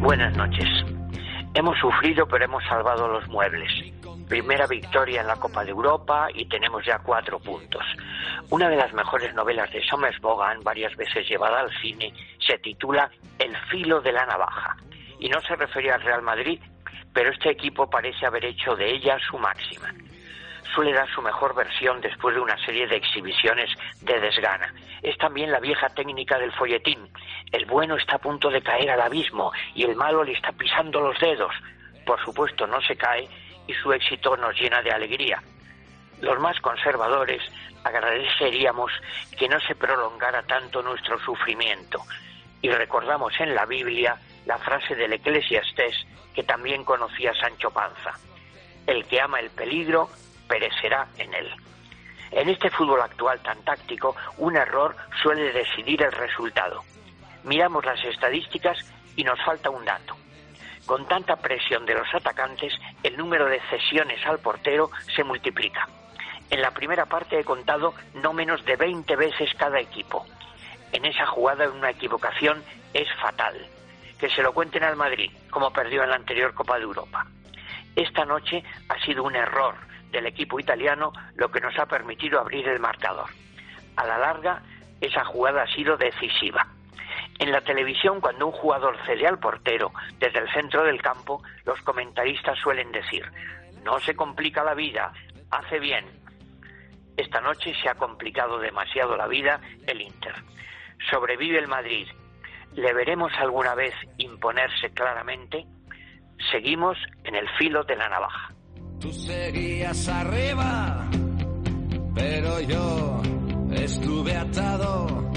Buenas noches. Hemos sufrido pero hemos salvado los muebles. Primera victoria en la Copa de Europa y tenemos ya cuatro puntos. Una de las mejores novelas de Somers Bogan, varias veces llevada al cine, se titula El filo de la navaja. Y no se refería al Real Madrid, pero este equipo parece haber hecho de ella su máxima. Suele dar su mejor versión después de una serie de exhibiciones de desgana. Es también la vieja técnica del folletín. El bueno está a punto de caer al abismo y el malo le está pisando los dedos. Por supuesto, no se cae y su éxito nos llena de alegría. Los más conservadores agradeceríamos que no se prolongara tanto nuestro sufrimiento y recordamos en la Biblia la frase del Eclesiastés que también conocía Sancho Panza. El que ama el peligro perecerá en él. En este fútbol actual tan táctico, un error suele decidir el resultado. Miramos las estadísticas y nos falta un dato. Con tanta presión de los atacantes, el número de cesiones al portero se multiplica. En la primera parte he contado no menos de 20 veces cada equipo. En esa jugada una equivocación es fatal. Que se lo cuenten al Madrid, como perdió en la anterior Copa de Europa. Esta noche ha sido un error del equipo italiano lo que nos ha permitido abrir el marcador. A la larga, esa jugada ha sido decisiva. En la televisión, cuando un jugador cede al portero desde el centro del campo, los comentaristas suelen decir, no se complica la vida, hace bien. Esta noche se ha complicado demasiado la vida el Inter. Sobrevive el Madrid. ¿Le veremos alguna vez imponerse claramente? Seguimos en el filo de la navaja. Tú seguías arriba, pero yo estuve atado